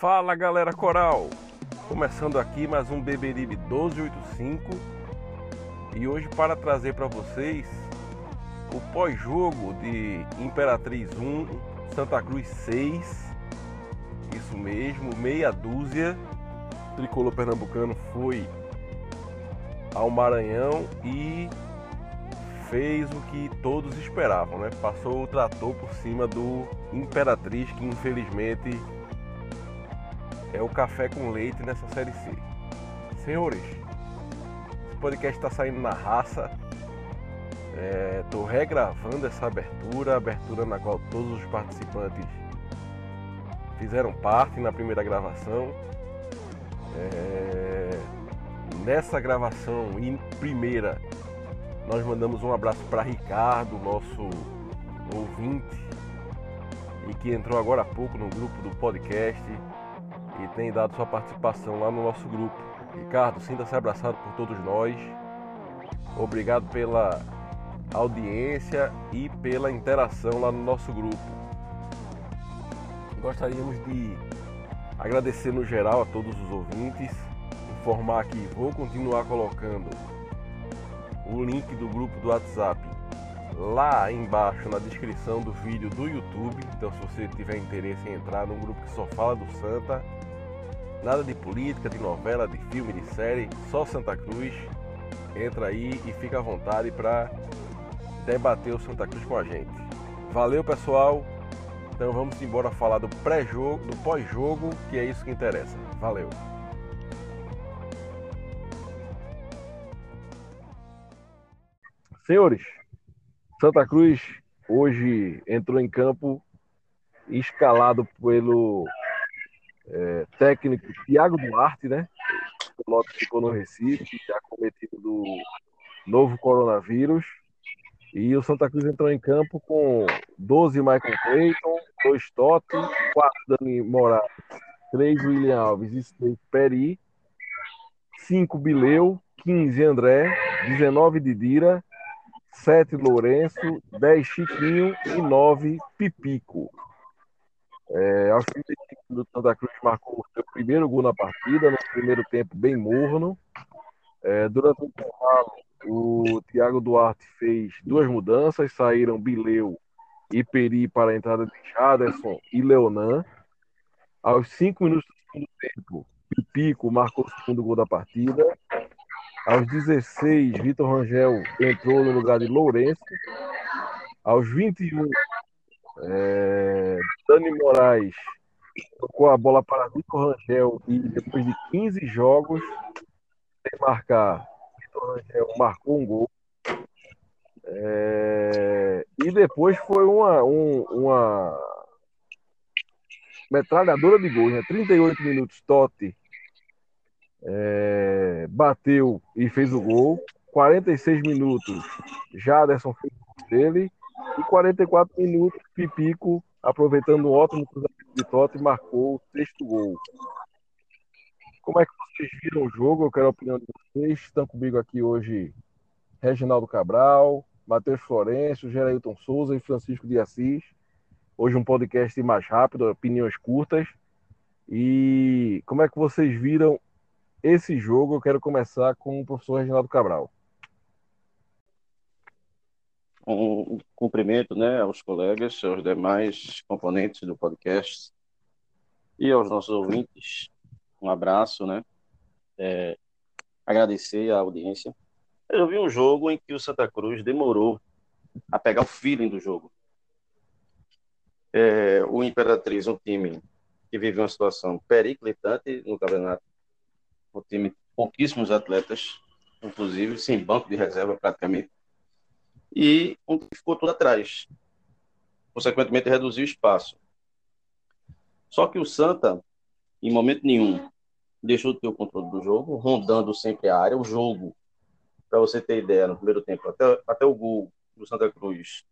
Fala galera coral! Começando aqui mais um Beberibe 1285 e hoje para trazer para vocês o pós-jogo de Imperatriz 1, Santa Cruz 6 isso mesmo, meia dúzia. O tricolor pernambucano foi ao Maranhão e fez o que todos esperavam, né? Passou o trator por cima do Imperatriz, que infelizmente é o café com leite nessa série C. Senhores, esse podcast está saindo na raça. Estou é, regravando essa abertura, abertura na qual todos os participantes fizeram parte na primeira gravação. É... Nessa gravação, em primeira, nós mandamos um abraço para Ricardo, nosso ouvinte, e que entrou agora há pouco no grupo do podcast e tem dado sua participação lá no nosso grupo. Ricardo, sinta-se abraçado por todos nós. Obrigado pela audiência e pela interação lá no nosso grupo gostaríamos de agradecer no geral a todos os ouvintes, informar que vou continuar colocando o link do grupo do WhatsApp lá embaixo na descrição do vídeo do YouTube. Então, se você tiver interesse em entrar num grupo que só fala do Santa, nada de política, de novela, de filme, de série, só Santa Cruz, entra aí e fica à vontade para debater o Santa Cruz com a gente. Valeu, pessoal! Então vamos embora falar do pré-jogo, do pós-jogo, que é isso que interessa. Valeu. Senhores, Santa Cruz hoje entrou em campo escalado pelo é, técnico Thiago Duarte, né? O piloto ficou no Recife, já cometido do novo coronavírus. E o Santa Cruz entrou em campo com 12 Michael Clayton, 2 Totti, 4 Dani Moraes, 3 William Alves e 6 Peri, 5 Bileu, 15 André, 19 Didira, 7 Lourenço, 10 Chiquinho e 9 Pipico. É, aos 35 minutos, Santa Cruz marcou o seu primeiro gol na partida, no primeiro tempo bem morno. É, durante o intervalo, o Thiago Duarte fez duas mudanças, saíram Bileu e Peri para a entrada de Jaderson e Leonan. Aos cinco minutos do segundo tempo, Pico marcou o segundo gol da partida. Aos 16, Vitor Rangel entrou no lugar de Lourenço. Aos 21, é, Dani Moraes tocou a bola para Vitor Rangel e depois de 15 jogos, sem marcar, Rangel marcou um gol. É... E depois foi uma, um, uma metralhadora de gols, né? 38 minutos, Totti é... bateu e fez o gol. 46 minutos, Jaderson fez o gol dele. E 44 minutos, Pipico, aproveitando um ótimo cruzamento de Totti, marcou o sexto gol. Como é que vocês viram o jogo? Eu quero a opinião de vocês. Estão comigo aqui hoje Reginaldo Cabral, Matheus Florencio, Gerailton Souza e Francisco de Assis. Hoje um podcast mais rápido, opiniões curtas. E como é que vocês viram esse jogo? Eu quero começar com o professor Reginaldo Cabral. Um cumprimento né, aos colegas, aos demais componentes do podcast e aos nossos ouvintes um abraço, né? É, agradecer a audiência. Eu vi um jogo em que o Santa Cruz demorou a pegar o feeling do jogo. É, o Imperatriz, um time que vive uma situação periclitante no campeonato, um time pouquíssimos atletas, inclusive sem banco de reserva praticamente, e ficou tudo atrás. Consequentemente, reduziu o espaço. Só que o Santa em momento nenhum, deixou de ter o controle do jogo, rondando sempre a área. O jogo, para você ter ideia, no primeiro tempo, até, até o gol do Santa Cruz,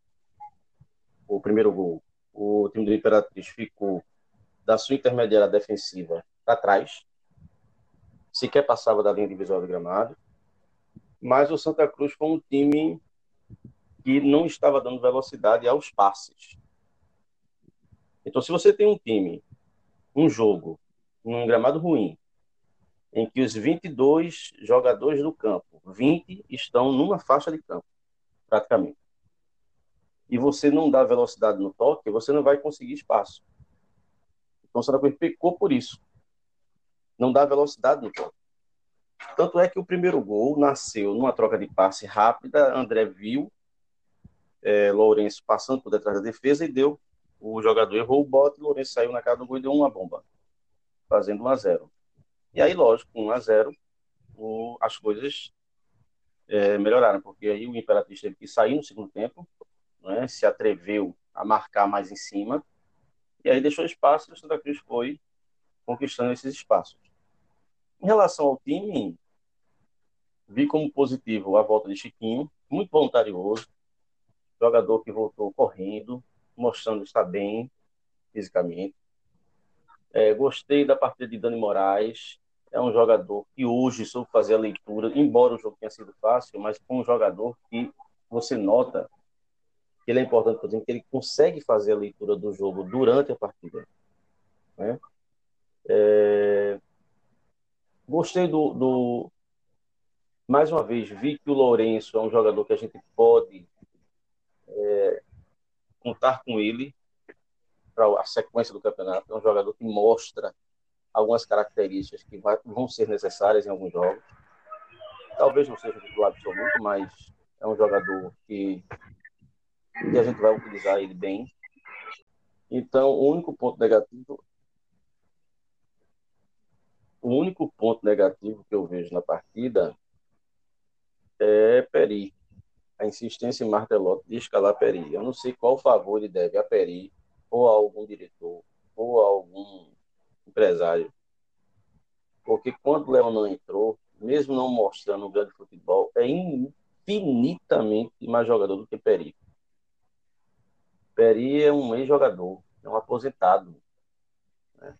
o primeiro gol, o time do Imperatriz ficou da sua intermediária defensiva para trás, sequer passava da linha divisória do gramado, mas o Santa Cruz foi um time que não estava dando velocidade aos passes. Então, se você tem um time, um jogo, num gramado ruim, em que os 22 jogadores do campo, 20 estão numa faixa de campo, praticamente, e você não dá velocidade no toque, você não vai conseguir espaço. Então, o Santa pecou por isso. Não dá velocidade no toque. Tanto é que o primeiro gol nasceu numa troca de passe rápida. André viu é, Lourenço passando por detrás da defesa e deu. O jogador errou o bote, Lourenço saiu na cara do gol e deu uma bomba, fazendo 1 a 0 E aí, lógico, 1 a 0 o, as coisas é, melhoraram, porque aí o Imperatriz teve que sair no segundo tempo, né, se atreveu a marcar mais em cima, e aí deixou espaço e o Santa Cruz foi conquistando esses espaços. Em relação ao time, vi como positivo a volta de Chiquinho, muito voluntarioso, jogador que voltou correndo, mostrando estar bem fisicamente. É, gostei da partida de Dani Moraes, é um jogador que hoje soube fazer a leitura, embora o jogo tenha sido fácil, mas foi um jogador que você nota que ele é importante, por exemplo, que ele consegue fazer a leitura do jogo durante a partida. Né? É... Gostei do, do, Mais uma vez, vi que o Lourenço é um jogador que a gente pode é, contar com ele para a sequência do campeonato. É um jogador que mostra algumas características que vai, vão ser necessárias em alguns jogos. Talvez não seja titular absoluto, mas é um jogador que e a gente vai utilizar ele bem. Então, o único ponto negativo o único ponto negativo que eu vejo na partida é Peri. A insistência em Martelotti de escalar Peri. Eu não sei qual favor ele deve a Peri, ou a algum diretor, ou a algum empresário. Porque quando não entrou, mesmo não mostrando um grande futebol, é infinitamente mais jogador do que Peri. Peri é um ex-jogador, é um aposentado. Né?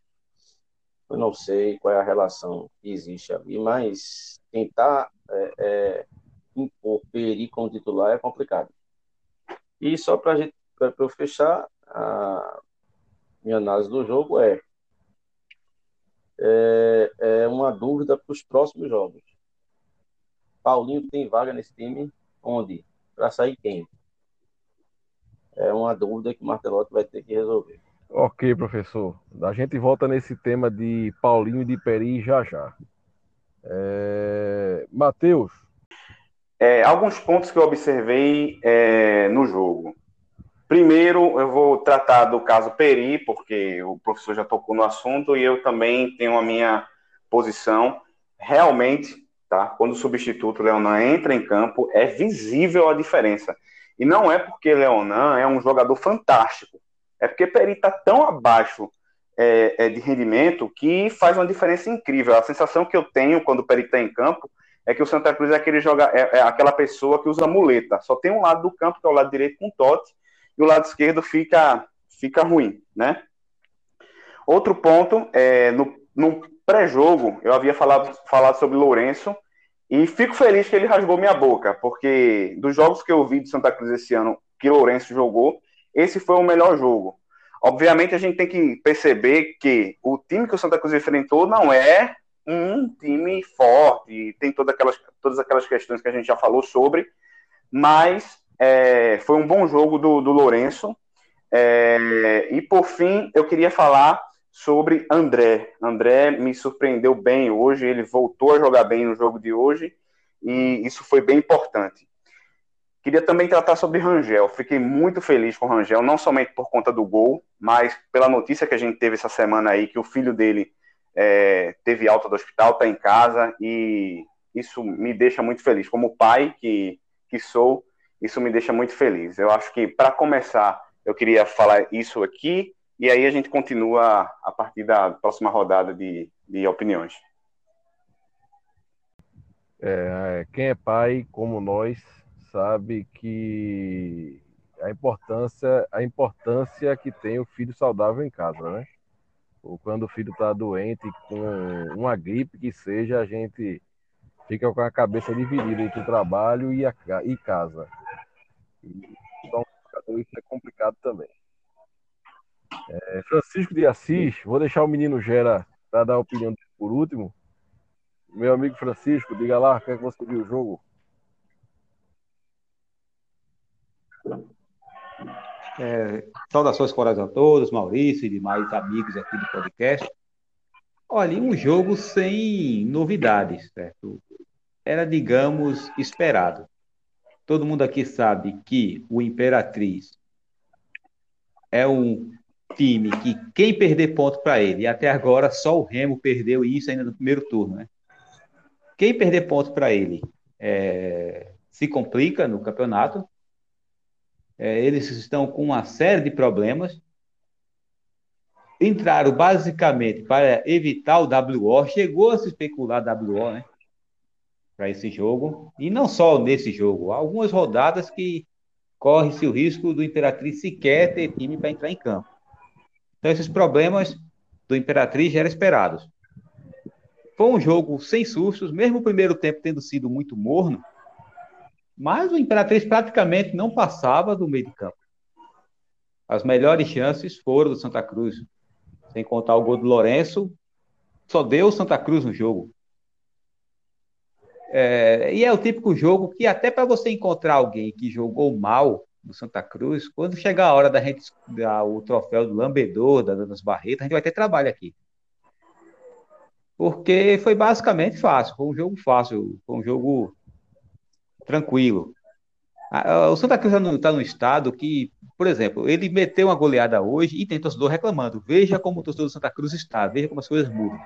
Eu não sei qual é a relação que existe ali, mas tentar é, é, impor Peri como titular é complicado. E só para eu fechar, a minha análise do jogo é, é, é uma dúvida para os próximos jogos. Paulinho tem vaga nesse time? Onde? Para sair quem? é uma dúvida que o Martelotti vai ter que resolver. Ok, professor. A gente volta nesse tema de Paulinho e de Peri já já. É... Matheus. É, alguns pontos que eu observei é, no jogo. Primeiro, eu vou tratar do caso Peri, porque o professor já tocou no assunto e eu também tenho a minha posição. Realmente, tá? Quando o substituto Leonan entra em campo, é visível a diferença. E não é porque Leonan é um jogador fantástico, é porque Peri está tão abaixo é, é, de rendimento que faz uma diferença incrível. A sensação que eu tenho quando o Peri está em campo é que o Santa Cruz é, aquele joga, é, é, aquela pessoa que usa muleta. Só tem um lado do campo, que é o lado direito com Totti, e o lado esquerdo fica, fica ruim, né? Outro ponto, é, no, no pré-jogo, eu havia falado, falado sobre Lourenço, e fico feliz que ele rasgou minha boca, porque dos jogos que eu vi de Santa Cruz esse ano, que Lourenço jogou, esse foi o melhor jogo. Obviamente, a gente tem que perceber que o time que o Santa Cruz enfrentou não é um time forte, tem todas aquelas, todas aquelas questões que a gente já falou sobre, mas é, foi um bom jogo do, do Lourenço. É, e por fim, eu queria falar sobre André. André me surpreendeu bem hoje, ele voltou a jogar bem no jogo de hoje e isso foi bem importante. Queria também tratar sobre Rangel. Fiquei muito feliz com Rangel, não somente por conta do gol, mas pela notícia que a gente teve essa semana aí, que o filho dele é, teve alta do hospital, está em casa, e isso me deixa muito feliz. Como pai que, que sou, isso me deixa muito feliz. Eu acho que, para começar, eu queria falar isso aqui e aí a gente continua a partir da próxima rodada de, de opiniões. É, quem é pai, como nós, sabe que a importância, a importância que tem o filho saudável em casa, né? Ou quando o filho está doente com uma gripe que seja, a gente fica com a cabeça dividida entre o trabalho e, a, e casa. Então, isso é complicado também. É, Francisco de Assis, vou deixar o menino Gera para dar a opinião por último. Meu amigo Francisco, diga lá, como é que você viu o jogo? É, saudações corais a todos, Maurício e demais amigos aqui do podcast. Olha, um jogo sem novidades, certo? Era, digamos, esperado. Todo mundo aqui sabe que o Imperatriz é um time que quem perder ponto para ele, e até agora só o Remo perdeu isso ainda no primeiro turno, né? Quem perder ponto para ele é, se complica no campeonato. É, eles estão com uma série de problemas. Entraram basicamente para evitar o WO. Chegou a se especular WO, né? Para esse jogo. E não só nesse jogo. Algumas rodadas que corre-se o risco do Imperatriz sequer ter time para entrar em campo. Então, esses problemas do Imperatriz já eram esperados. Foi um jogo sem sustos, mesmo o primeiro tempo tendo sido muito morno, mas o Imperatriz praticamente não passava do meio de campo. As melhores chances foram do Santa Cruz. Sem contar o gol do Lourenço, só deu o Santa Cruz no jogo. É, e é o típico jogo que até para você encontrar alguém que jogou mal no Santa Cruz, quando chegar a hora da gente dar o troféu do lambedor, da, das barretas, a gente vai ter trabalho aqui porque foi basicamente fácil, foi um jogo fácil, foi um jogo tranquilo. O Santa Cruz está num estado que, por exemplo, ele meteu uma goleada hoje e tem torcedor reclamando. Veja como o torcedor do Santa Cruz está, veja como as coisas mudam.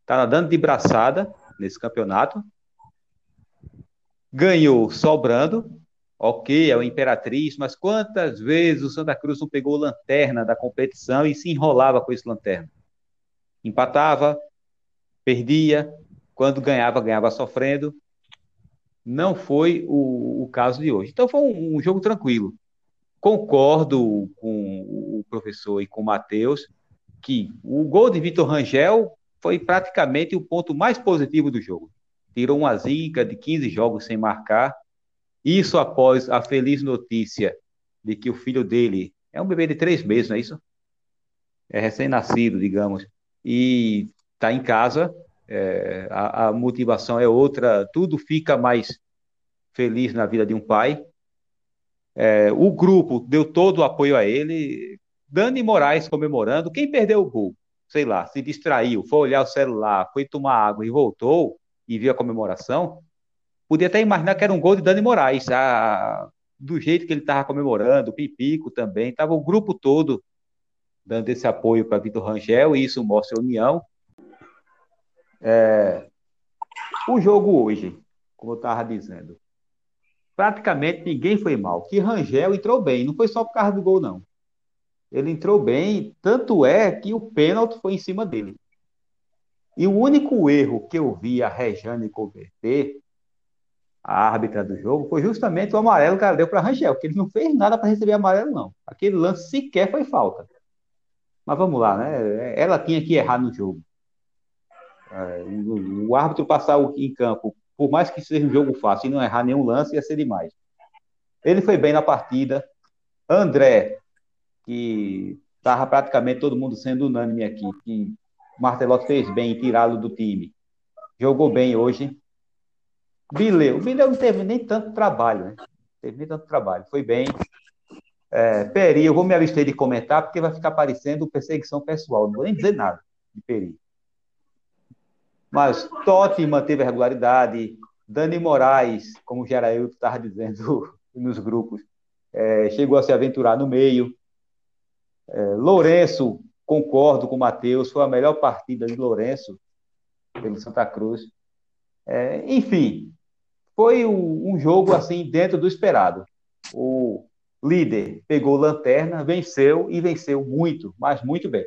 Está nadando de braçada nesse campeonato. Ganhou sobrando. Ok, é o Imperatriz, mas quantas vezes o Santa Cruz não pegou lanterna da competição e se enrolava com esse lanterna? Empatava, perdia, quando ganhava, ganhava sofrendo. Não foi o, o caso de hoje. Então foi um, um, jogo tranquilo. Concordo com o professor e com o Matheus que o gol de Vitor Rangel foi praticamente o ponto mais positivo do jogo. Tirou uma zica de 15 jogos sem marcar. Isso após a feliz notícia de que o filho dele é um bebê de três meses, não é isso? É recém-nascido, digamos. E está em casa, é, a, a, motivação é outra, tudo fica mais feliz na vida de um pai. É, o grupo deu todo o apoio a ele. Dani Moraes comemorando. Quem perdeu o gol? Sei lá, se distraiu, foi olhar o celular, foi tomar água e voltou e viu a comemoração. Podia até imaginar que era um gol de Dani Moraes, a, do jeito que ele estava comemorando, o Pipico também, estava o grupo todo dando esse apoio para Vitor Rangel, e isso mostra a união. É, o jogo hoje, como eu estava dizendo, praticamente ninguém foi mal. Que Rangel entrou bem, não foi só por causa do gol, não. Ele entrou bem, tanto é que o pênalti foi em cima dele. E o único erro que eu vi a Rejane converter, a árbitra do jogo, foi justamente o amarelo que ela deu para Rangel, porque ele não fez nada para receber amarelo, não. Aquele lance sequer foi falta. Mas vamos lá, né? Ela tinha que errar no jogo. É, o árbitro passar em campo, por mais que seja um jogo fácil e não errar nenhum lance, ia ser demais. Ele foi bem na partida. André, que estava praticamente todo mundo sendo unânime aqui, que Martelotti fez bem em tirá-lo do time. Jogou bem hoje. Bileu. Bileu não teve nem tanto trabalho, né? teve nem tanto trabalho. Foi bem. É, Peri, eu vou me abster de comentar porque vai ficar parecendo perseguição pessoal. Não vou nem dizer nada de Peri. Mas Totti manteve a regularidade, Dani Moraes, como o Geraildo estava dizendo nos grupos, é, chegou a se aventurar no meio. É, Lourenço, concordo com o Matheus, foi a melhor partida de Lourenço pelo Santa Cruz. É, enfim, foi um, um, jogo assim dentro do esperado. O líder, pegou lanterna, venceu e venceu muito, mas muito bem.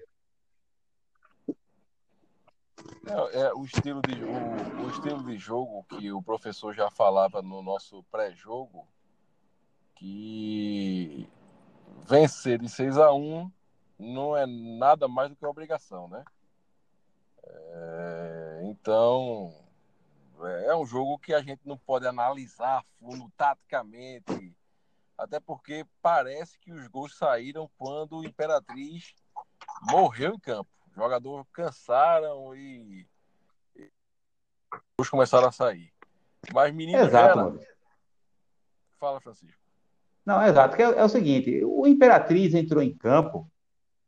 É, é, o, estilo de, o, o, estilo de jogo que o professor já falava no nosso pré-jogo, que vencer de 6 a 1 não é nada mais do que obrigação, né? É, então, é um jogo que a gente não pode analisar fundo taticamente, até porque parece que os gols saíram quando o Imperatriz morreu em campo. Os jogadores cansaram e, os começaram a sair. Mas menino Exato, Gera... Fala, Francisco. Não, exato. É, é o seguinte, o Imperatriz entrou em campo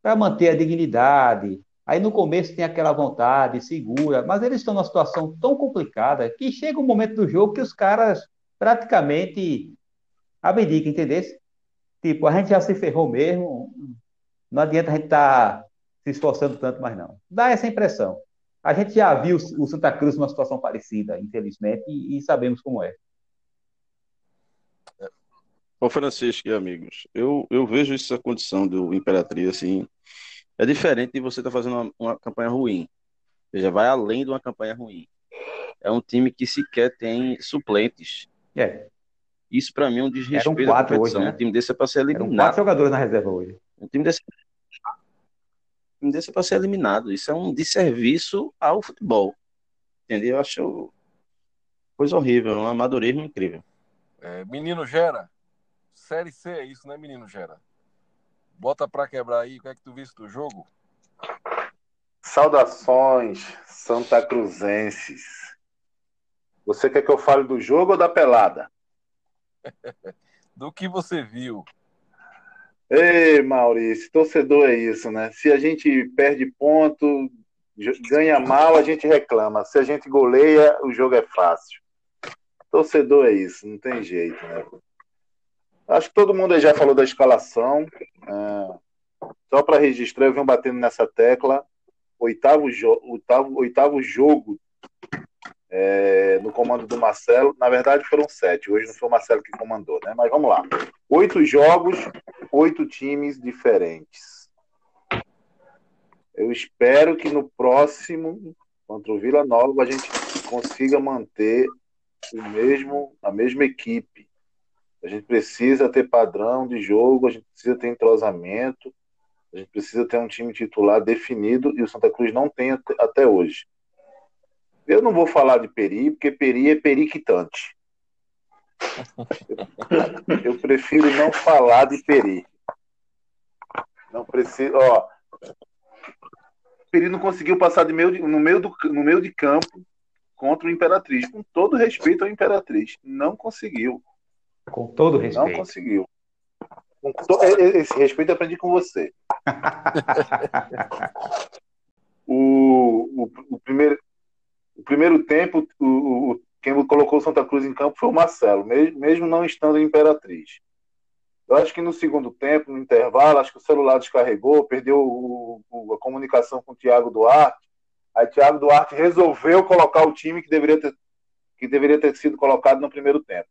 para manter a dignidade. Aí no começo tem aquela vontade, segura, mas eles estão numa situação tão complicada que chega um momento do jogo que os caras praticamente abdicam, entendeu? Tipo, a gente já se ferrou mesmo, não adianta a gente estar tá se esforçando tanto mais não. Dá essa impressão. A gente já viu o Santa Cruz numa situação parecida, infelizmente, e, e sabemos como é. Ô Francisco e amigos, eu, eu vejo essa condição do Imperatriz assim, é diferente de você estar tá fazendo uma, uma, campanha ruim. Já vai além de uma campanha ruim. É um time que sequer tem suplentes. É. Isso para mim é um desrespeito Eram quatro Hoje, né? Um time desse é para ser eliminado. Eram quatro jogadores na reserva hoje. Um time desse, um é para ser eliminado. Isso é um desserviço ao futebol. Entendeu? Eu acho coisa horrível, um amadorismo incrível. É, menino Gera, Série C é isso, né, menino Gera? Bota pra quebrar aí, o que é que tu viste do jogo? Saudações, Santa Cruzenses. Você quer que eu fale do jogo ou da pelada? do que você viu. Ei, Maurício, torcedor é isso, né? Se a gente perde ponto, ganha mal, a gente reclama. Se a gente goleia, o jogo é fácil. Torcedor é isso, não tem jeito, né? Acho que todo mundo já falou da escalação. É, só para registrar, eu venho batendo nessa tecla. Oitavo, jo oitavo, oitavo jogo é, no comando do Marcelo. Na verdade, foram sete. Hoje não foi o Marcelo que comandou, né? Mas vamos lá. Oito jogos, oito times diferentes. Eu espero que no próximo, contra o Vila Nova, a gente consiga manter o mesmo, a mesma equipe a gente precisa ter padrão de jogo, a gente precisa ter entrosamento, a gente precisa ter um time titular definido e o Santa Cruz não tem até hoje. Eu não vou falar de Peri, porque Peri é periquitante. Eu, eu prefiro não falar de Peri. Não preciso, ó. Peri não conseguiu passar de meio de, no, meio do, no meio de campo contra o Imperatriz, com todo respeito ao Imperatriz. Não conseguiu. Com todo respeito. Não conseguiu. To... Esse respeito eu aprendi com você. o, o, o, primeiro, o primeiro tempo, o, o, quem colocou Santa Cruz em campo foi o Marcelo, mesmo, mesmo não estando Imperatriz. Eu acho que no segundo tempo, no intervalo, acho que o celular descarregou, perdeu o, o, a comunicação com o Thiago Duarte. Aí Thiago Duarte resolveu colocar o time que deveria ter, que deveria ter sido colocado no primeiro tempo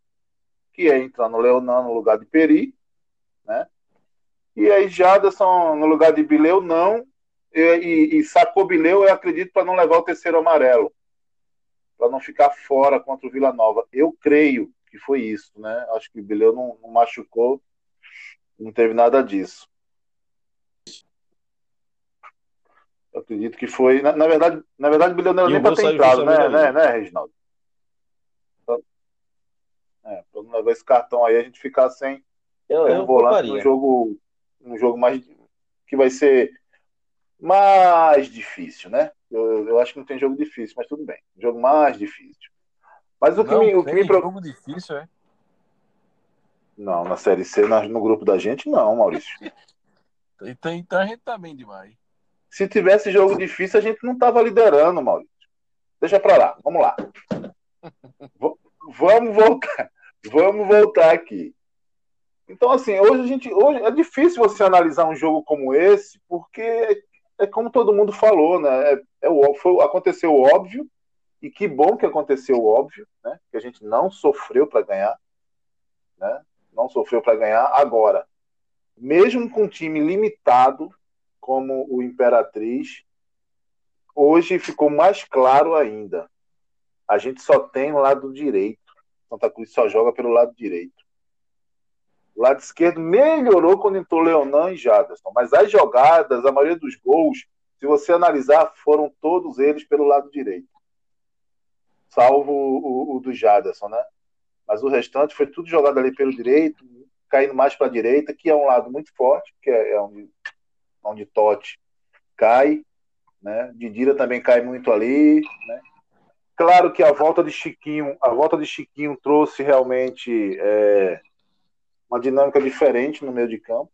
que é entrar no Leonan no lugar de Peri, né? E aí Jaderson no lugar de Bileu, não. E, e, e sacou Bileu, eu acredito, para não levar o terceiro amarelo. Para não ficar fora contra o Vila Nova. Eu creio que foi isso, né? Acho que o Bileu não, não machucou, não teve nada disso. Eu acredito que foi. Na, na verdade, na verdade, o Bileu não era nem para ter entrado, né, né, né, Reginaldo? É, para não levar esse cartão aí, a gente ficar sem eu, um volante no jogo, um jogo mais que vai ser mais difícil, né? Eu, eu acho que não tem jogo difícil, mas tudo bem. Jogo mais difícil. Mas o que não, me. O que me jogo difícil, é? Não, na Série C, no grupo da gente, não, Maurício. então, então a gente tá bem demais. Se tivesse jogo difícil, a gente não tava liderando, Maurício. Deixa pra lá, vamos lá. vamos voltar. Vamos voltar aqui. Então, assim, hoje a gente. Hoje é difícil você analisar um jogo como esse, porque é, como todo mundo falou, né? É, é foi, aconteceu o óbvio, e que bom que aconteceu o óbvio, né? Que a gente não sofreu para ganhar. Né? não sofreu para ganhar. Agora, mesmo com um time limitado, como o Imperatriz, hoje ficou mais claro ainda. A gente só tem o lado direito. Santa Cruz só joga pelo lado direito. O lado esquerdo melhorou quando entrou Leonan e Jaderson, mas as jogadas, a maioria dos gols, se você analisar, foram todos eles pelo lado direito. Salvo o, o, o do Jaderson, né? Mas o restante foi tudo jogado ali pelo direito, caindo mais para a direita, que é um lado muito forte, que é, é onde, onde Totti cai, né? Didira também cai muito ali, né? Claro que a volta de Chiquinho, a volta de Chiquinho trouxe realmente é, uma dinâmica diferente no meio de campo.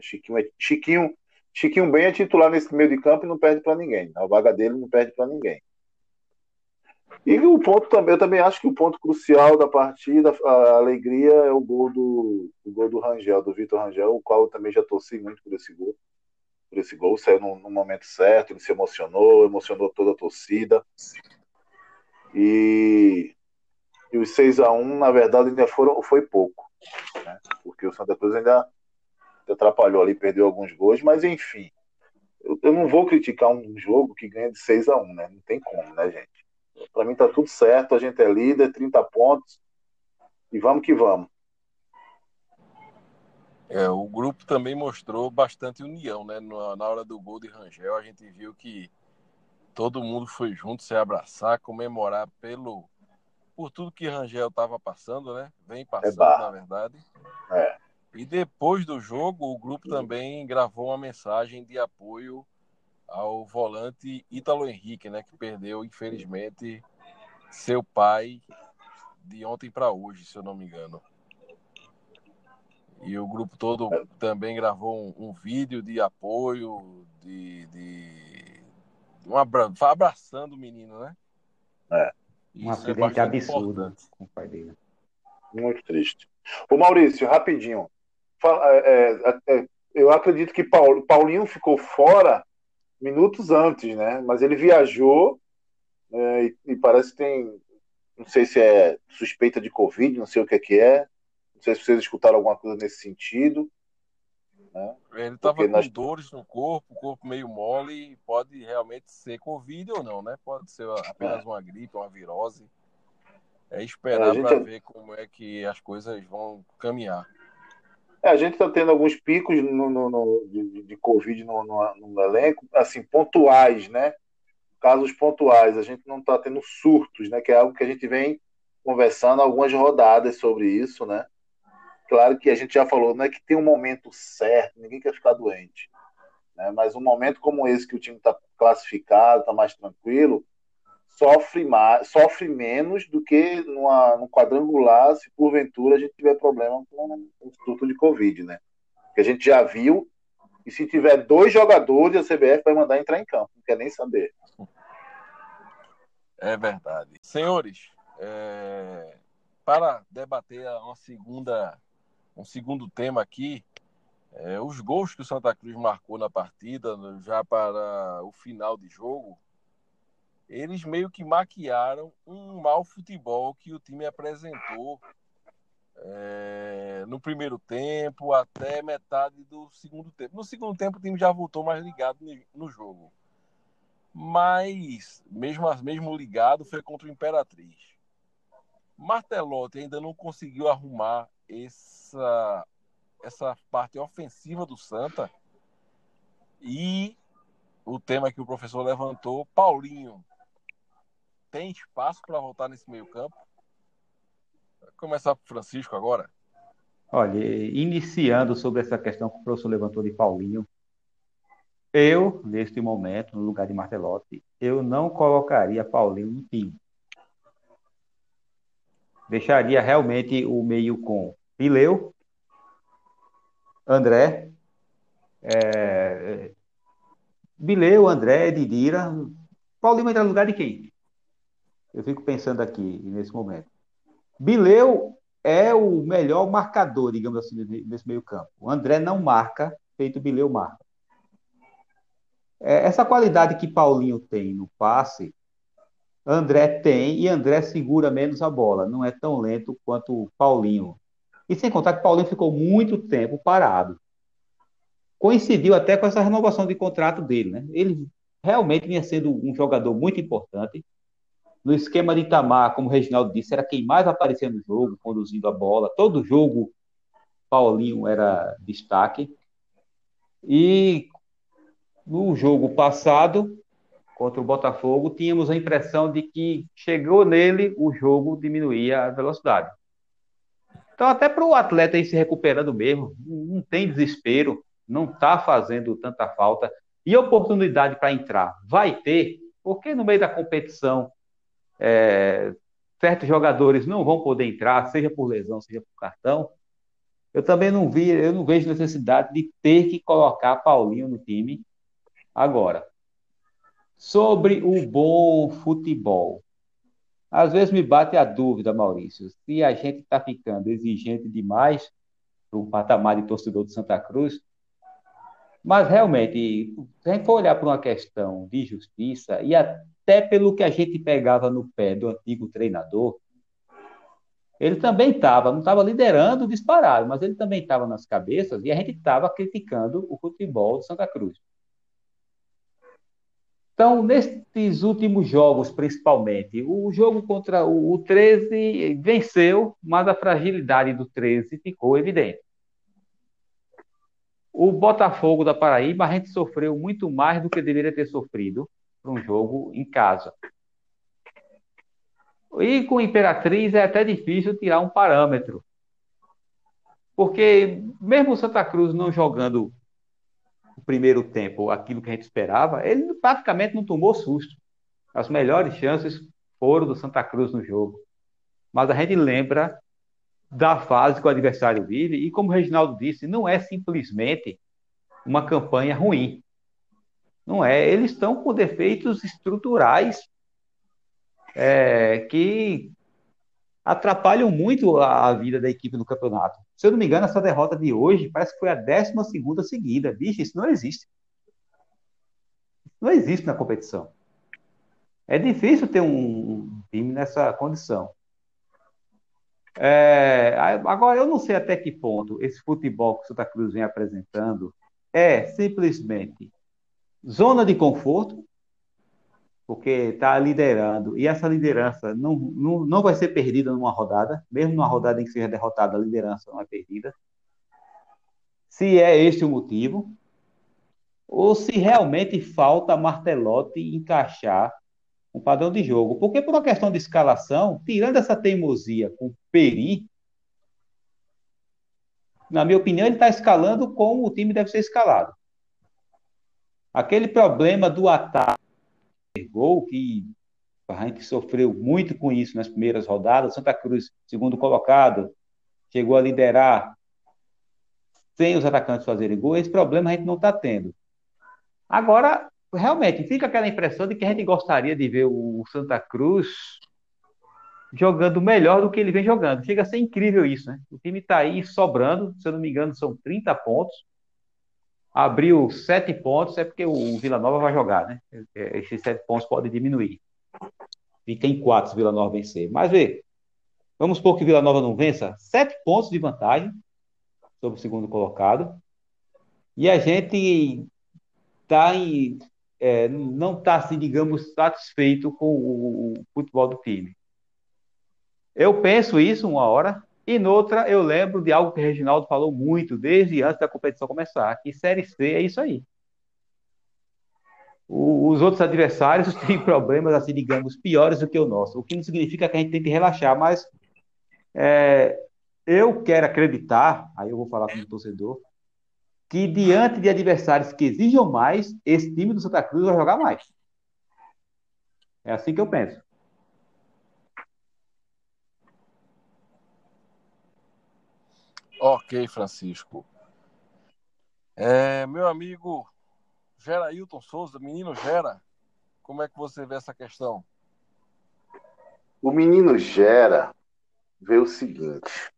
Chiquinho, é, Chiquinho, Chiquinho bem é titular nesse meio de campo e não perde para ninguém. A vaga dele não perde para ninguém. E o ponto também, eu também acho que o ponto crucial da partida, a alegria, é o gol do, o gol do Rangel, do Vitor Rangel, o qual eu também já torci muito por esse gol. Por esse gol, saiu no, no momento certo, ele se emocionou, emocionou toda a torcida. E, e os 6 a 1 na verdade, ainda foram, foi pouco. Né? Porque o Santa Cruz ainda atrapalhou ali, perdeu alguns gols, mas enfim. Eu, eu não vou criticar um jogo que ganha de 6 a 1 né? Não tem como, né, gente? Para mim tá tudo certo, a gente é líder, 30 pontos e vamos que vamos. É, o grupo também mostrou bastante união, né? Na hora do gol de Rangel, a gente viu que todo mundo foi junto se abraçar, comemorar pelo por tudo que Rangel estava passando, né? Vem passando, é na verdade. É. E depois do jogo, o grupo também gravou uma mensagem de apoio ao volante Ítalo Henrique, né, que perdeu, infelizmente, seu pai de ontem para hoje, se eu não me engano. E o grupo todo também gravou um, um vídeo de apoio, de, de um abra... abraçando o menino, né? É. Um é acidente é absurdo com o pai dele. Muito triste. Ô Maurício, rapidinho. É, é, é, eu acredito que Paulinho ficou fora minutos antes, né? Mas ele viajou é, e, e, parece que tem, não sei se é suspeita de Covid, não sei o que é que é. Não sei se vocês escutaram alguma coisa nesse sentido. Né? Ele estava com nós... dores no corpo, corpo meio mole, pode realmente ser Covid ou não, né? Pode ser apenas é. uma gripe, uma virose. É esperar é, para é ver como é que as coisas vão caminhar. É, a gente está tendo alguns picos no, no, no de, de, Covid no, no, elenco, assim, pontuais, né? Casos pontuais. A gente não está tendo surtos, né? Que é algo que a gente vem conversando algumas rodadas sobre isso, né? Claro que a gente já falou, não é que tem um momento certo, ninguém quer ficar doente. Né? Mas um momento como esse, que o time está classificado, está mais tranquilo, sofre, mais, sofre menos do que numa, no quadrangular se porventura a gente tiver problema com o surto de Covid, né? Que a gente já viu, e se tiver dois jogadores, a CBF vai mandar entrar em campo, não quer nem saber. É verdade. Senhores, é... para debater uma segunda, um segundo tema aqui, é, os gols que o Santa Cruz marcou na partida, já para o final de jogo, eles meio que maquiaram um mau futebol que o time apresentou é, no primeiro tempo até metade do segundo tempo. No segundo tempo o time já voltou mais ligado no jogo. Mas, mesmo, mesmo ligado, foi contra o Imperatriz. Martelotti ainda não conseguiu arrumar essa, essa parte ofensiva do Santa. E o tema que o professor levantou, Paulinho tem espaço para voltar nesse meio-campo? Vou começar por Francisco agora. Olha, iniciando sobre essa questão que o professor levantou de Paulinho, eu, neste momento, no lugar de Martelotti, eu não colocaria Paulinho no time. Deixaria realmente o meio com Pileu, André, é, Bileu, André, Didira. Paulinho vai entrar no lugar de quem? Eu fico pensando aqui nesse momento. Bileu é o melhor marcador, digamos assim, nesse meio campo. O André não marca, feito Bileu marca. É, essa qualidade que Paulinho tem no passe, André tem e André segura menos a bola. Não é tão lento quanto o Paulinho. E sem contar que Paulinho ficou muito tempo parado. Coincidiu até com essa renovação de contrato dele, né? Ele realmente vinha sendo um jogador muito importante. No esquema de Itamar, como o Reginaldo disse, era quem mais aparecia no jogo, conduzindo a bola. Todo jogo, Paulinho era destaque. E no jogo passado, contra o Botafogo, tínhamos a impressão de que chegou nele, o jogo diminuía a velocidade. Então, até para o atleta ir se recuperando mesmo, não tem desespero, não está fazendo tanta falta. E oportunidade para entrar vai ter, porque no meio da competição, é, certos jogadores não vão poder entrar, seja por lesão, seja por cartão. Eu também não vi, eu não vejo necessidade de ter que colocar Paulinho no time agora. Sobre o bom futebol. Às vezes me bate a dúvida, Maurício, se a gente está ficando exigente demais para o patamar de torcedor de Santa Cruz, mas realmente, se a gente for olhar para uma questão de justiça, e até pelo que a gente pegava no pé do antigo treinador, ele também estava, não estava liderando disparado, mas ele também estava nas cabeças e a gente estava criticando o futebol de Santa Cruz. Então, nesses últimos jogos, principalmente, o jogo contra o 13 venceu, mas a fragilidade do 13 ficou evidente. O Botafogo da Paraíba, a gente sofreu muito mais do que deveria ter sofrido para um jogo em casa. E com Imperatriz é até difícil tirar um parâmetro. Porque mesmo o Santa Cruz não jogando o primeiro tempo aquilo que a gente esperava, ele praticamente não tomou susto. As melhores chances foram do Santa Cruz no jogo. Mas a gente lembra da fase que o adversário vive, e como o Reginaldo disse, não é simplesmente uma campanha ruim. Não é. Eles estão com defeitos estruturais é, que atrapalham muito a, vida da equipe no campeonato. Se eu não me engano, essa derrota de hoje parece que foi a 12 seguida. Bicho, isso não existe. Não existe na competição. É difícil ter um time nessa condição. É, agora, eu não sei até que ponto esse futebol que o Santa Cruz vem apresentando é simplesmente zona de conforto, porque está liderando, e essa liderança não, não, não vai ser perdida numa rodada, mesmo numa rodada em que seja derrotada, a liderança não é perdida. Se é este o motivo, ou se realmente falta Martelotti encaixar um padrão de jogo. Porque por uma questão de escalação, tirando essa teimosia com Peri, na minha opinião, ele está escalando como o time deve ser escalado. Aquele problema do ataque gol, que a gente sofreu muito com isso nas primeiras rodadas. Santa Cruz, segundo colocado, chegou a liderar sem os atacantes fazerem gol. Esse problema a gente não está tendo. Agora, realmente, fica aquela impressão de que a gente gostaria de ver o Santa Cruz jogando melhor do que ele vem jogando. Chega a ser incrível isso, né? O time está aí sobrando, se eu não me engano, são 30 pontos abriu sete pontos, é porque o Vila Nova vai jogar, né? É, esses sete pontos podem diminuir. Fica em quatro se Vila Nova vencer. Mas vê, vamos supor que Vila Nova não vença, sete pontos de vantagem sobre o segundo colocado. E a gente tá em, é, não está, assim, digamos, satisfeito com o, o futebol do time. Eu penso isso uma hora, e noutra, eu lembro de algo que o Reginaldo falou muito desde antes da competição começar, que Série C é isso aí. O, os outros adversários têm problemas, assim, digamos, piores do que o nosso, o que não significa que a gente tem que relaxar, mas é, eu quero acreditar, aí eu vou falar como torcedor, que diante de adversários que exijam mais, esse time do Santa Cruz vai jogar mais. É assim que eu penso. Ok, Francisco. É, meu amigo Gerailton Souza, menino Gera, como é que você vê essa questão? O menino Gera vê o seguinte.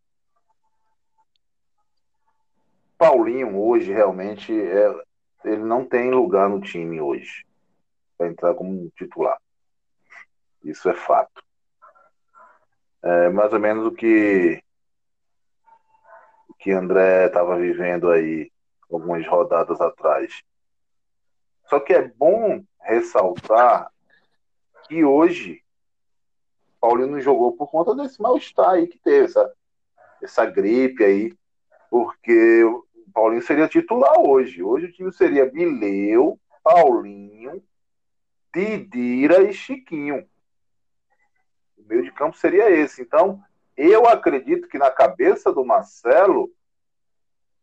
Paulinho hoje realmente é, ele não tem lugar no time hoje para entrar como titular. Isso é fato. É mais ou menos o que que André estava vivendo aí algumas rodadas atrás. Só que é bom ressaltar que hoje Paulinho não jogou por conta desse mal-estar aí que teve, essa, essa gripe aí, porque o Paulinho seria titular hoje. Hoje o time seria Bileu, Paulinho, Didira e Chiquinho. O meio de campo seria esse. Então, eu acredito que na cabeça do Marcelo,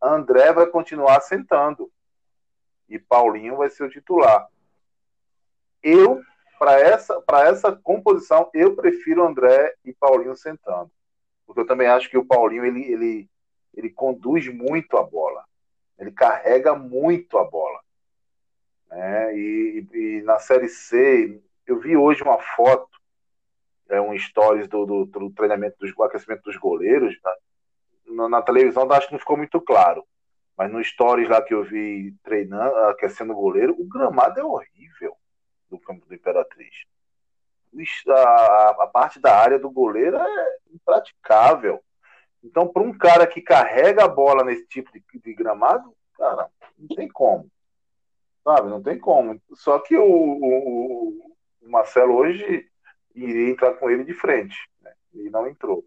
André vai continuar sentando. E Paulinho vai ser o titular. Eu para essa, essa composição, eu prefiro André e Paulinho sentando. Porque eu também acho que o Paulinho ele, ele, ele conduz muito a bola. Ele carrega muito a bola. Né? E, e, na Série C, eu vi hoje uma foto, é um stories do, do, do treinamento, do aquecimento dos goleiros. Tá? Na, na, televisão acho que não ficou muito claro. Mas no stories lá que eu vi treinando, aquecendo o goleiro, o gramado é horrível do campo do Imperatriz. A, a parte da área do goleiro é impraticável. Então, para um cara que carrega a bola nesse tipo de, de, gramado, cara, não tem como. Sabe? Não tem como. Só que o, o, o Marcelo hoje iria entrar com ele de frente. Né? E não entrou.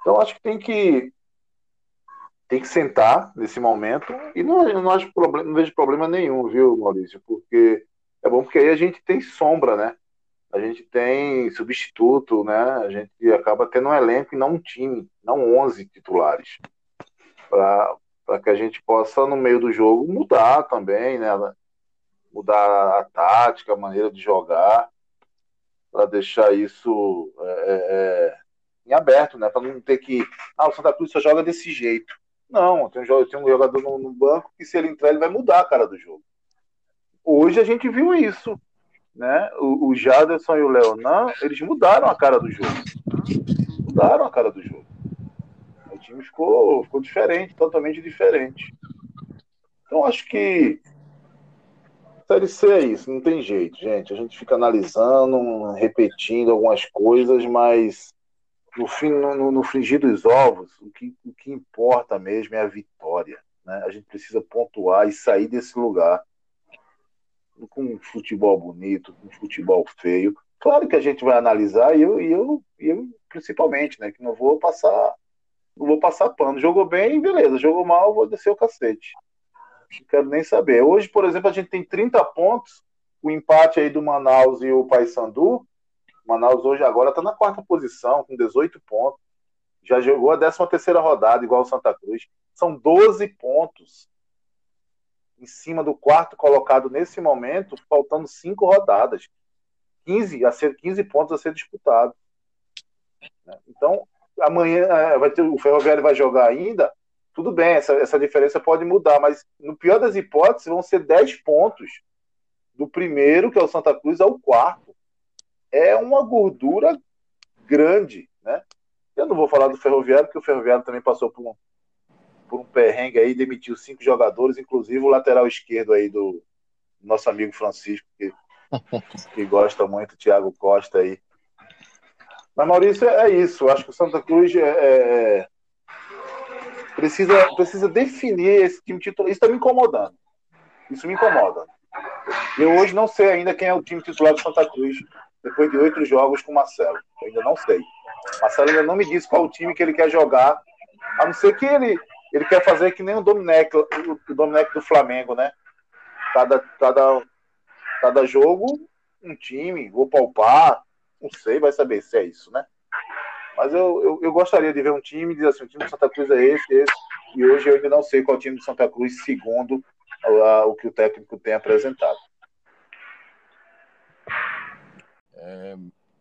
Então, acho que tem que tem que sentar nesse momento e não, não, acho problema, não vejo problema nenhum, viu, Maurício? Porque é bom porque aí a gente tem sombra, né? A gente tem substituto, né? A gente acaba tendo um elenco e não um time, não 11 titulares. Para que a gente possa, no meio do jogo, mudar também, né? Mudar a tática, a maneira de jogar, para deixar isso é, é, é, em aberto, né? Para não ter que. Ah, o Santa Cruz só joga desse jeito. Não, tem um, jogador no, no banco que, se ele entrar, ele vai mudar a cara do jogo hoje a gente viu isso. Né? O, o Jaderson e o Leonan, eles mudaram a cara do jogo. Mudaram a cara do jogo. O time ficou, ficou diferente, totalmente diferente. Então acho que Série C é isso, não tem jeito, gente. A gente fica analisando, repetindo algumas coisas, mas no, fim, no, no fringir dos ovos, o que, o que importa mesmo é a vitória. Né? A gente precisa pontuar e sair desse lugar com futebol bonito, com futebol feio. Claro que a gente vai analisar e eu, e eu, eu principalmente, né? Que não vou passar, não vou passar pano. Jogou bem, beleza. Jogou mal, vou descer o cacete. Não quero nem saber. Hoje, por exemplo, a gente tem 30 pontos. O empate aí do Manaus e o Paysandu. Manaus hoje agora está na quarta posição, com 18 pontos. Já jogou a 13 terceira rodada, igual o Santa Cruz. São 12 pontos em cima do quarto colocado nesse momento, faltando cinco rodadas. 15 a ser 15 pontos a ser disputado. Então, amanhã é, vai ter, o Ferroviário vai jogar ainda. Tudo bem, essa, essa diferença pode mudar, mas no pior das hipóteses, vão ser 10 pontos do primeiro, que é o Santa Cruz, ao quarto. É uma gordura grande, né? Eu não vou falar do Ferroviário, porque o Ferroviário também passou por um, por um perrengue aí, demitiu cinco jogadores, inclusive o lateral esquerdo aí do nosso amigo Francisco, que, que gosta muito, Thiago Costa aí. Mas, Maurício, é isso. Acho que o Santa Cruz é, é, é precisa, precisa definir esse time titular. Isso está me incomodando. Isso me incomoda. Eu hoje não sei ainda quem é o time titular do Santa Cruz, depois de oito jogos com o Marcelo. Eu ainda não sei. Marcelo ainda não me disse qual o time que ele quer jogar, a não ser que ele ele quer fazer que nem o Domenech, o Domenech do Flamengo, né? Cada, cada, cada jogo, um time, vou palpar, não sei, vai saber se é isso, né? Mas eu, eu, eu gostaria de ver um time e dizer assim, o time do Santa Cruz é esse, esse, e hoje eu ainda não sei qual time do Santa Cruz, segundo a, o que o técnico tem apresentado. É,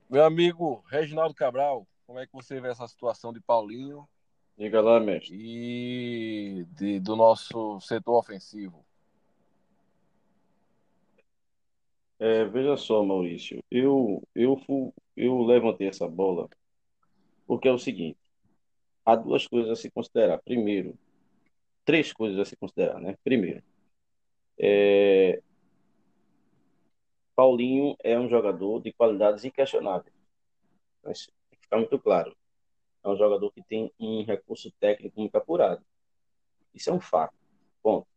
meu amigo Reginaldo Cabral, como é que você vê essa situação de Paulinho Diga lá, mestre. E de, do nosso setor ofensivo. É, veja só, Maurício, eu, eu, eu levantei essa bola porque é o seguinte: há duas coisas a se considerar. Primeiro, três coisas a se considerar, né? Primeiro, é, Paulinho é um jogador de qualidades inquestionáveis. Mas tem muito claro é um jogador que tem um recurso técnico muito apurado. Isso é um fato. Ponto.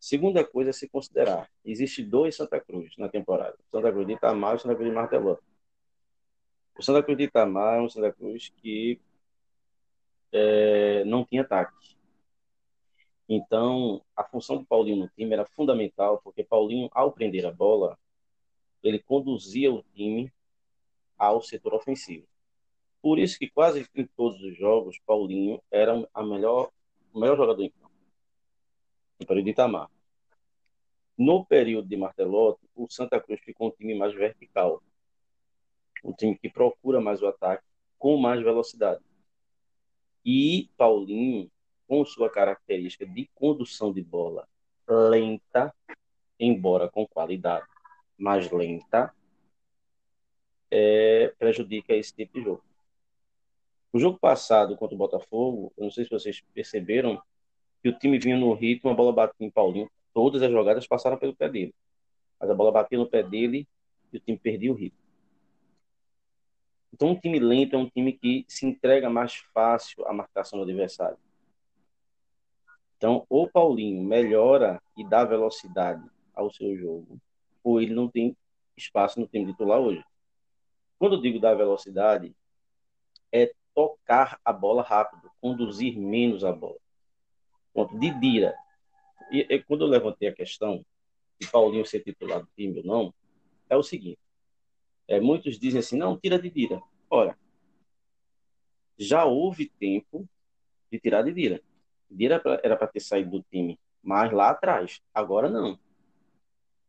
Segunda coisa a se considerar: existe dois Santa Cruz na temporada: Santa Cruz de Itamar e Santa Cruz de Martelota. O Santa Cruz de Itamar é um Santa Cruz que é, não tinha ataque. Então, a função do Paulinho no time era fundamental, porque Paulinho, ao prender a bola, ele conduzia o time ao setor ofensivo. Por isso que quase em todos os jogos, Paulinho era a melhor, o melhor jogador em campo. No período de Itamar. No período de Martelotti, o Santa Cruz ficou um time mais vertical. Um time que procura mais o ataque, com mais velocidade. E Paulinho, com sua característica de condução de bola lenta, embora com qualidade, mais lenta, é, prejudica esse tipo de jogo. O jogo passado contra o Botafogo, eu não sei se vocês perceberam, que o time vinha no ritmo, a bola batia em Paulinho, todas as jogadas passaram pelo pé dele. Mas a bola batia no pé dele e o time perdia o ritmo. Então, um time lento é um time que se entrega mais fácil à marcação do adversário. Então, ou Paulinho melhora e dá velocidade ao seu jogo, ou ele não tem espaço no time titular hoje. Quando eu digo dar velocidade, é tocar a bola rápido, conduzir menos a bola. Ponto. Didira. E, e quando eu levantei a questão de Paulinho ser titular do time ou não, é o seguinte. É, muitos dizem assim, não, tira Didira. Ora, já houve tempo de tirar Didira. Didira era para ter saído do time mais lá atrás. Agora não.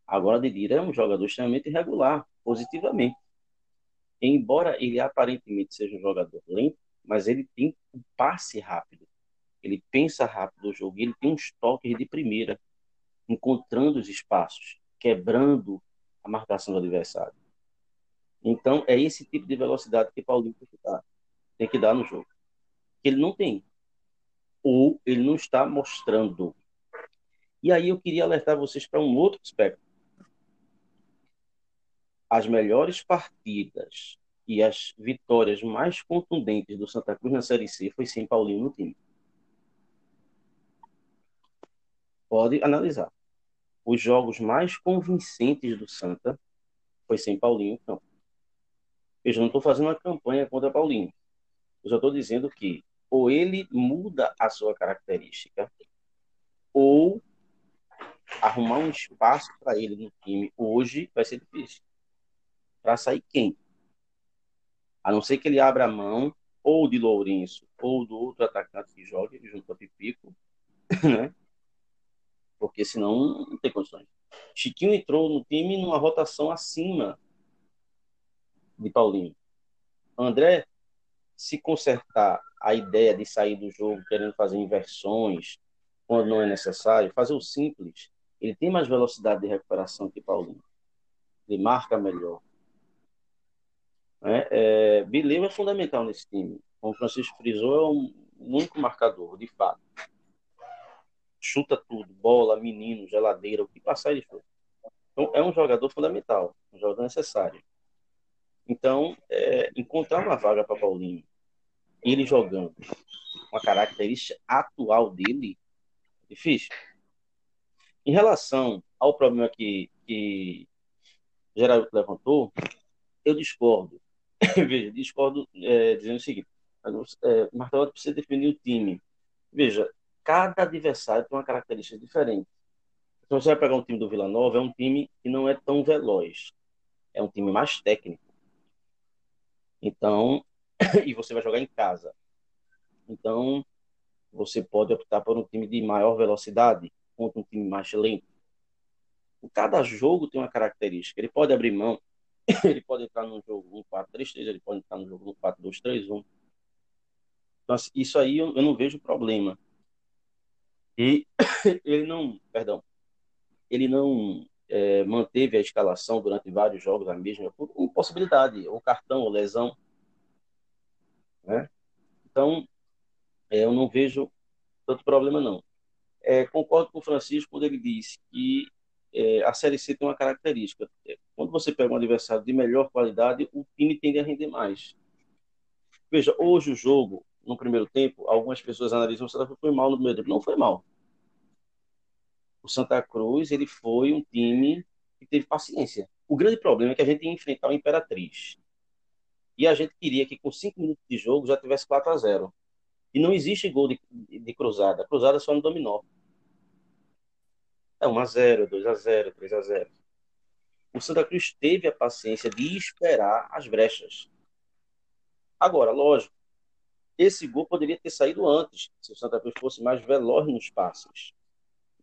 Agora Didira é um jogador extremamente irregular, positivamente embora ele aparentemente seja um jogador lento, mas ele tem um passe rápido. Ele pensa rápido o jogo, ele tem uns toques de primeira, encontrando os espaços, quebrando a marcação do adversário. Então, é esse tipo de velocidade que Paulinho tem que dar, tem que dar no jogo. Que ele não tem. Ou ele não está mostrando. E aí eu queria alertar vocês para um outro aspecto as melhores partidas e as vitórias mais contundentes do Santa Cruz na Série C foi sem Paulinho no time. Pode analisar. Os jogos mais convincentes do Santa foi sem Paulinho no campo. Eu já não estou fazendo uma campanha contra Paulinho. Eu já estou dizendo que ou ele muda a sua característica, ou arrumar um espaço para ele no time hoje vai ser difícil para sair quem? A não ser que ele abra a mão ou de Lourenço ou do outro atacante que joga junto a Pipico, né? Porque senão não tem condições. Chiquinho entrou no time numa rotação acima de Paulinho. André, se consertar a ideia de sair do jogo querendo fazer inversões quando não é necessário, fazer o simples, ele tem mais velocidade de recuperação que Paulinho. Ele marca melhor. Né? É, Bileu é fundamental nesse time. O Francisco frisou, é um único marcador, de fato. Chuta tudo, bola, menino, geladeira, o que passar ele foi. Então, é um jogador fundamental, um jogador necessário. Então, é, encontrar uma vaga para Paulinho, ele jogando, com a característica atual dele, é difícil. Em relação ao problema que, que Geraldo levantou, eu discordo. Veja, discordo é, dizendo o seguinte: é, Martelotti precisa definir o time. Veja, cada adversário tem uma característica diferente. Então, você vai pegar um time do Vila Nova, é um time que não é tão veloz, é um time mais técnico. Então, e você vai jogar em casa. Então, você pode optar por um time de maior velocidade contra um time mais lento. Cada jogo tem uma característica. Ele pode abrir mão ele pode entrar no jogo 1-4-3-3, ele pode entrar no jogo 4-2-3-1. Então, assim, isso aí eu, eu, não vejo problema. E ele não, perdão, ele não é, manteve a escalação durante vários jogos a mesma, por impossibilidade, ou cartão, ou lesão. Né? Então, é, eu não vejo tanto problema, não. É, concordo com o Francisco quando ele disse que é, a Série C tem uma característica. Quando você pega um adversário de melhor qualidade, o time tende a render mais. Veja, hoje o jogo, no primeiro tempo, algumas pessoas analisam que o foi mal no primeiro tempo. Não foi mal. O Santa Cruz ele foi um time que teve paciência. O grande problema é que a gente ia enfrentar o Imperatriz. E a gente queria que com cinco minutos de jogo já tivesse 4 a 0 E não existe gol de, de cruzada. Cruzada só no dominó. É 1 a 0 2 a 0 3 a 0 O Santa Cruz teve a paciência de esperar as brechas. Agora, lógico, esse gol poderia ter saído antes, se o Santa Cruz fosse mais veloz nos passes.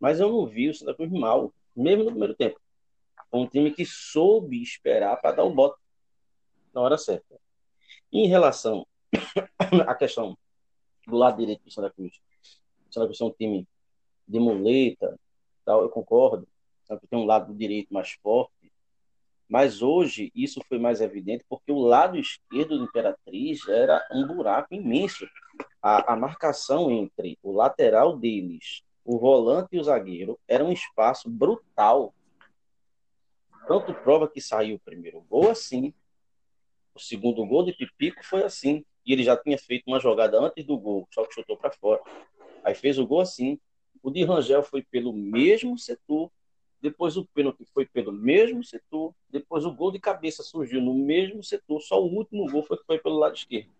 Mas eu não vi o Santa Cruz mal, mesmo no primeiro tempo. Foi um time que soube esperar para dar o bote na hora certa. Em relação à questão do lado direito do Santa Cruz, o Santa Cruz é um time de muleta, tal, eu concordo. Tem um lado direito mais forte, mas hoje isso foi mais evidente porque o lado esquerdo do Imperatriz era um buraco imenso. A, a marcação entre o lateral deles, o volante e o zagueiro era um espaço brutal. Tanto prova que saiu o primeiro gol assim, o segundo gol de Pipico foi assim. E ele já tinha feito uma jogada antes do gol, só que chutou para fora. Aí fez o gol assim. O de Rangel foi pelo mesmo setor depois o pênalti foi pelo mesmo setor, depois o gol de cabeça surgiu no mesmo setor, só o último gol foi, foi pelo lado esquerdo.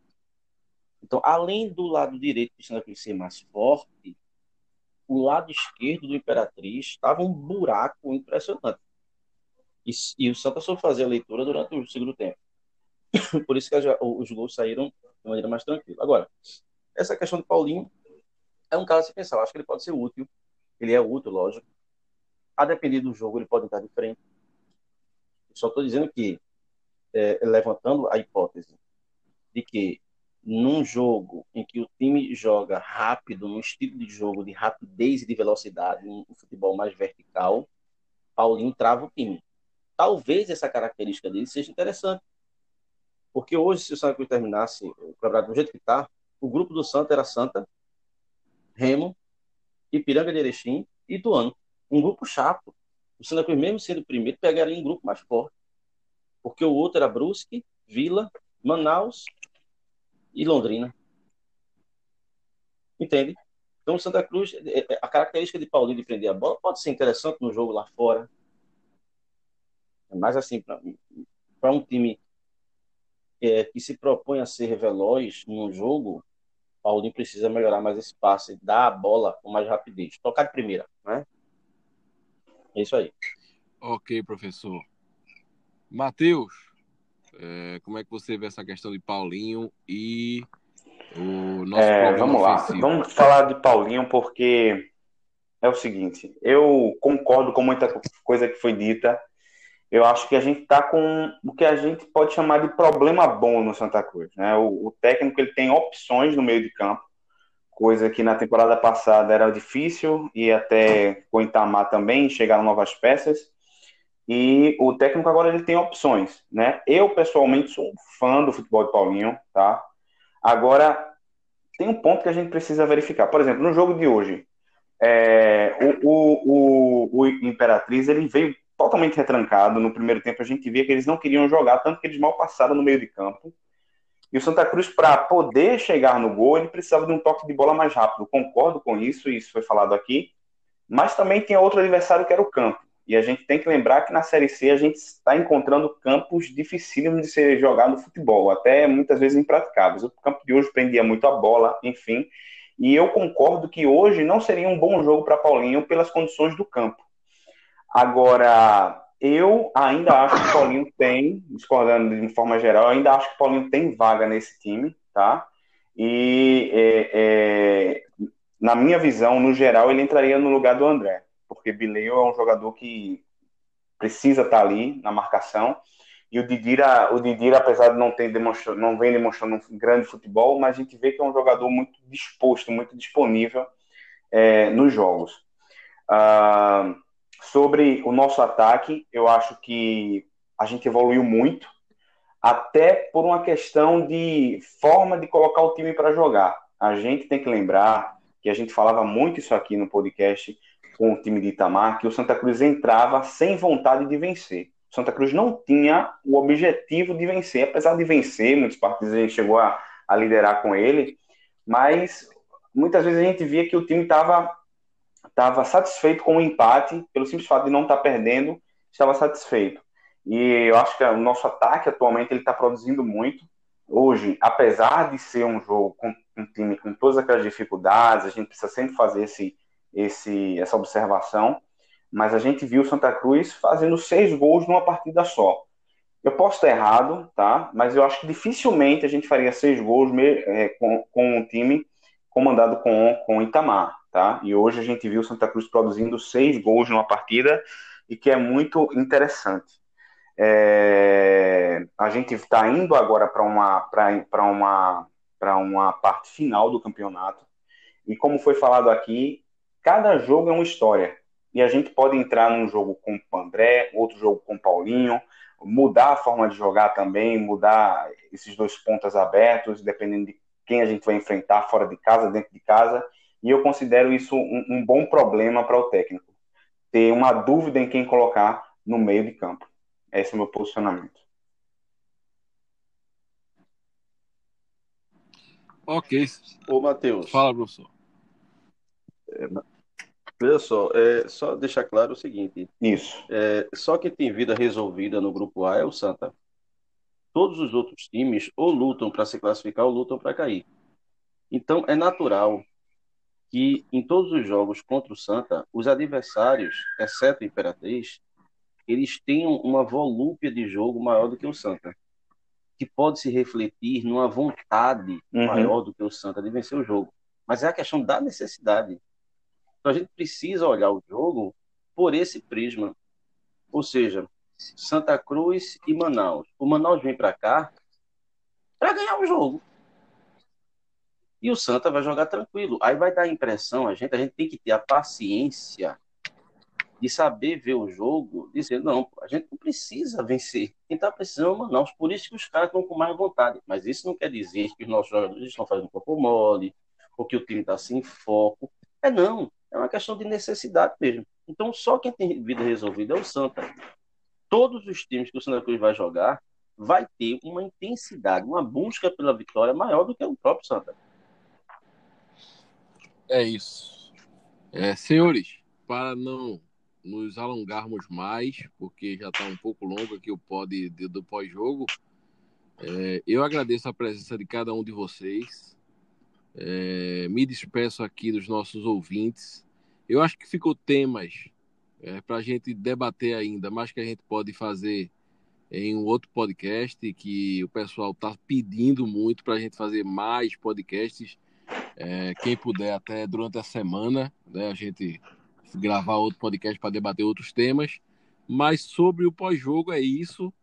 Então, além do lado direito do Santa ser mais forte, o lado esquerdo do Imperatriz estava um buraco impressionante. E, e o Santa soube fazer a leitura durante o segundo tempo. Por isso que os gols saíram de maneira mais tranquila. Agora, essa questão do Paulinho é um caso a se pensar. Eu acho que ele pode ser útil. Ele é útil, lógico a depender do jogo, ele pode entrar de frente. Só estou dizendo que, é, levantando a hipótese de que num jogo em que o time joga rápido, num estilo de jogo de rapidez e de velocidade, um futebol mais vertical, Paulinho trava o time. Talvez essa característica dele seja interessante. Porque hoje, se o Santa Cruz terminasse o campeonato do jeito que está, o grupo do Santa era Santa, Remo, Ipiranga de Erechim e Ituano um grupo chato. O Santa Cruz, mesmo sendo o primeiro, pegaria um grupo mais forte. Porque o outro era Brusque, Vila, Manaus e Londrina. Entende? Então, Santa Cruz, é, é, a característica de Paulinho de prender a bola pode ser interessante no jogo lá fora. Mas, assim, para um time é, que se propõe a ser veloz no jogo, Paulinho precisa melhorar mais esse passe, dar a bola com mais rapidez, tocar de primeira, né? É isso aí. Ok, professor. Matheus, é, como é que você vê essa questão de Paulinho e o nosso é, Vamos lá, ofensivo? vamos falar de Paulinho porque é o seguinte, eu concordo com muita coisa que foi dita. Eu acho que a gente está com o que a gente pode chamar de problema bom no Santa Cruz. Né? O, o técnico ele tem opções no meio de campo coisa que na temporada passada era difícil e até com o Itamar também chegaram novas peças. E o técnico agora ele tem opções, né? Eu pessoalmente sou um fã do futebol de Paulinho, tá? Agora tem um ponto que a gente precisa verificar. Por exemplo, no jogo de hoje, é, o, o, o, o Imperatriz ele veio totalmente retrancado. No primeiro tempo a gente via que eles não queriam jogar, tanto que eles mal passaram no meio de campo. E o Santa Cruz, para poder chegar no gol, ele precisava de um toque de bola mais rápido. Concordo com isso, isso foi falado aqui. Mas também tem outro adversário que era o campo. E a gente tem que lembrar que na Série C a gente está encontrando campos dificílimos de ser jogado no futebol, até muitas vezes impraticáveis. O campo de hoje prendia muito a bola, enfim. E eu concordo que hoje não seria um bom jogo para Paulinho pelas condições do campo. Agora, eu ainda acho que Paulinho tem, discordando de forma geral, ainda acho que Paulinho tem vaga nesse time, tá? E é, é, na minha visão, no geral, ele entraria no lugar do André, porque Bileu é um jogador que precisa estar ali na marcação. E o Didira, o Didira apesar de não ter demonstrado, não vem demonstrando um grande futebol, mas a gente vê que é um jogador muito disposto, muito disponível é, nos jogos. Uh, Sobre o nosso ataque, eu acho que a gente evoluiu muito, até por uma questão de forma de colocar o time para jogar. A gente tem que lembrar que a gente falava muito isso aqui no podcast com o time de Itamar, que o Santa Cruz entrava sem vontade de vencer. O Santa Cruz não tinha o objetivo de vencer, apesar de vencer, muitos partidos gente chegou a, a liderar com ele, mas muitas vezes a gente via que o time estava estava satisfeito com o empate, pelo simples fato de não estar tá perdendo, estava satisfeito. E eu acho que o nosso ataque atualmente ele está produzindo muito. Hoje, apesar de ser um jogo com um time com todas aquelas dificuldades, a gente precisa sempre fazer esse, esse, essa observação. Mas a gente viu Santa Cruz fazendo seis gols numa partida só. Eu posso estar errado, tá? Mas eu acho que dificilmente a gente faria seis gols é, com, com um time comandado com, com Itamar, tá? E hoje a gente viu Santa Cruz produzindo seis gols numa partida e que é muito interessante. É, a gente está indo agora para uma, para uma, uma parte final do campeonato. E como foi falado aqui, cada jogo é uma história. E a gente pode entrar num jogo com o André, outro jogo com o Paulinho, mudar a forma de jogar também, mudar esses dois pontas abertos, dependendo de quem a gente vai enfrentar fora de casa, dentro de casa. E eu considero isso um, um bom problema para o técnico. Ter uma dúvida em quem colocar no meio de campo. Esse é o meu posicionamento. Ok. Ô, Matheus. Fala, professor. É, veja só, é, só deixar claro o seguinte. Isso. É, só quem tem vida resolvida no grupo A é o Santa. Todos os outros times ou lutam para se classificar ou lutam para cair. Então, é natural que em todos os jogos contra o Santa, os adversários, exceto o Imperatriz, eles têm uma volúpia de jogo maior do que o Santa, que pode se refletir numa vontade uhum. maior do que o Santa de vencer o jogo. Mas é a questão da necessidade. Então a gente precisa olhar o jogo por esse prisma. Ou seja, Santa Cruz e Manaus. O Manaus vem para cá para ganhar o jogo. E o Santa vai jogar tranquilo. Aí vai dar a impressão, a gente, a gente tem que ter a paciência de saber ver o jogo, dizer, não, a gente não precisa vencer. Quem está precisando é o Manaus. Por isso que os caras estão com mais vontade. Mas isso não quer dizer que os nossos jogadores estão fazendo pouco mole, ou que o time está sem foco. É não. É uma questão de necessidade mesmo. Então, só quem tem vida resolvida é o Santa. Todos os times que o Santa Cruz vai jogar vai ter uma intensidade, uma busca pela vitória maior do que o próprio Santa. É isso. É, senhores, para não nos alongarmos mais, porque já está um pouco longo aqui o pod do pós-jogo. É, eu agradeço a presença de cada um de vocês. É, me despeço aqui dos nossos ouvintes. Eu acho que ficou temas é, para a gente debater ainda, mas que a gente pode fazer em um outro podcast que o pessoal está pedindo muito para a gente fazer mais podcasts. É, quem puder até durante a semana, né, a gente gravar outro podcast para debater outros temas. Mas sobre o pós-jogo é isso.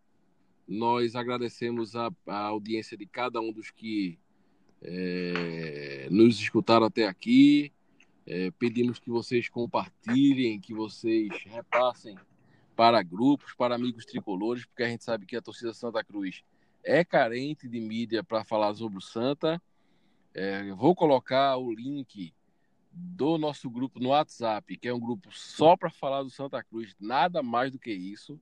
Nós agradecemos a, a, audiência de cada um dos que é, nos escutaram até aqui. É, pedimos que vocês compartilhem, que vocês repassem para grupos, para amigos tricolores, porque a gente sabe que a torcida Santa Cruz é carente de mídia para falar sobre o Santa. É, vou colocar o link do nosso grupo no WhatsApp, que é um grupo só para falar do Santa Cruz, nada mais do que isso.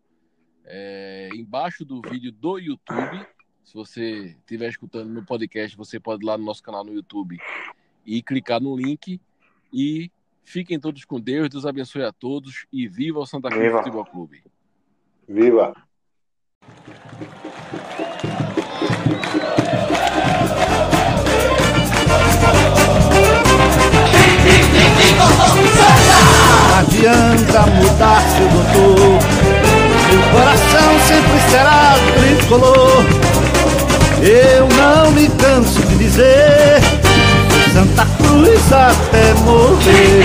É, embaixo do vídeo do YouTube, se você estiver escutando no podcast, você pode ir lá no nosso canal no YouTube e clicar no link. E fiquem todos com Deus, Deus abençoe a todos e viva o Santa Cruz viva. Futebol Clube. Viva! adianta mudar, seu doutor. Meu coração sempre será tricolor. Eu não me canso de dizer Santa Cruz até morrer.